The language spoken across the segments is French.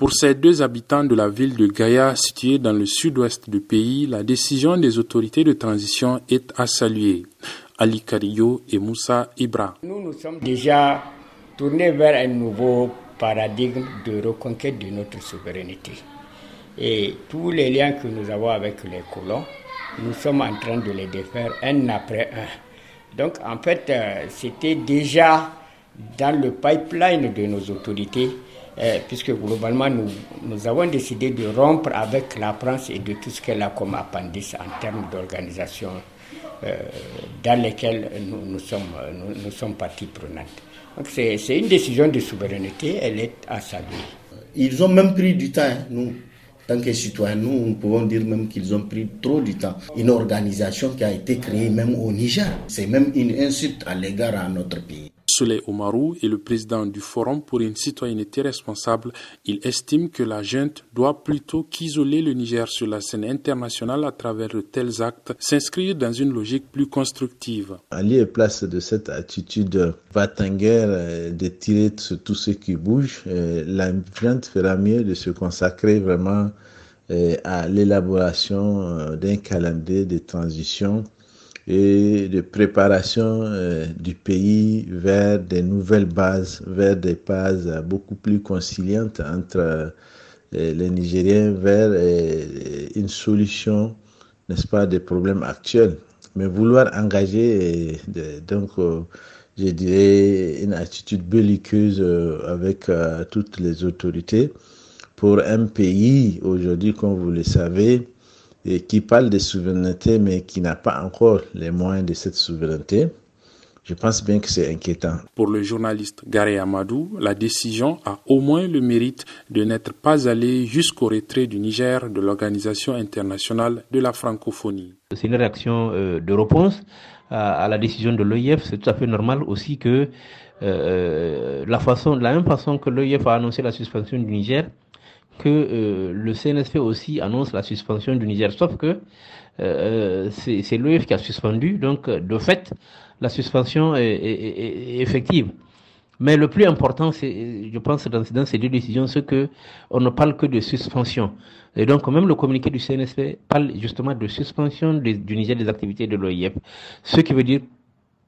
Pour ces deux habitants de la ville de Gaïa, située dans le sud-ouest du pays, la décision des autorités de transition est à saluer. Ali Kario et Moussa Ibra. Nous nous sommes déjà tournés vers un nouveau paradigme de reconquête de notre souveraineté. Et tous les liens que nous avons avec les colons, nous sommes en train de les défaire un après un. Donc en fait, euh, c'était déjà dans le pipeline de nos autorités euh, puisque globalement nous, avons décidé de rompre avec la France et de tout ce qu'elle a comme appendice en termes d'organisation euh, dans lesquelles nous, sommes, nous, sommes partie prenante. Donc c'est une décision de souveraineté, elle est à saluer. Ils ont même pris du temps, hein, nous. Tant que citoyens, nous, nous pouvons dire même qu'ils ont pris trop du temps. Une organisation qui a été créée même au Niger, c'est même une insulte à l'égard à notre pays. Soleil Omarou est le président du Forum pour une citoyenneté responsable. Il estime que la junte doit plutôt qu'isoler le Niger sur la scène internationale à travers de tels actes, s'inscrire dans une logique plus constructive. En lieu et place de cette attitude va-t-en-guerre euh, de tirer sur tout ce qui bouge, euh, la junte fera mieux de se consacrer vraiment euh, à l'élaboration d'un calendrier de transition et de préparation euh, du pays vers des nouvelles bases, vers des bases beaucoup plus conciliantes entre euh, les Nigériens, vers euh, une solution, n'est-ce pas, des problèmes actuels. Mais vouloir engager, donc, je dirais, une attitude belliqueuse avec toutes les autorités pour un pays aujourd'hui, comme vous le savez, et qui parle de souveraineté mais qui n'a pas encore les moyens de cette souveraineté, je pense bien que c'est inquiétant. Pour le journaliste Gary Amadou, la décision a au moins le mérite de n'être pas allée jusqu'au retrait du Niger de l'Organisation internationale de la francophonie. C'est une réaction euh, de réponse à, la décision de l'OIF. C'est tout à fait normal aussi que euh, euh, la façon, de la même façon que l'OIF a annoncé la suspension du Niger, que euh, le CNSP aussi annonce la suspension du Niger, sauf que euh, c'est l'OEF qui a suspendu, donc de fait, la suspension est, effective. Mais le plus important, je pense, dans, dans, ces deux décisions, c'est que on ne parle que de suspension. Et donc, même le communiqué du CNSP parle justement de suspension du Niger des activités de l'OIF. Ce qui veut dire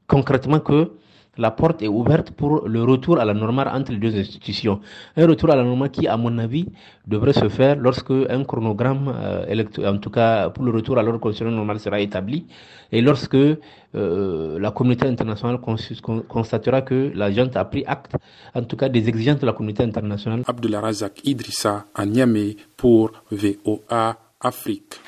concrètement que la porte est ouverte pour le retour à la normale entre les deux institutions. Un retour à la normale qui, à mon avis, devrait se faire lorsque un chronogramme, euh, en tout cas pour le retour à l'ordre constitutionnel normal, sera établi et lorsque euh, la communauté internationale constatera que la junte a pris acte, en tout cas des exigences de la communauté internationale. Abdullah Razak Idrissa à Niamey pour VOA Afrique.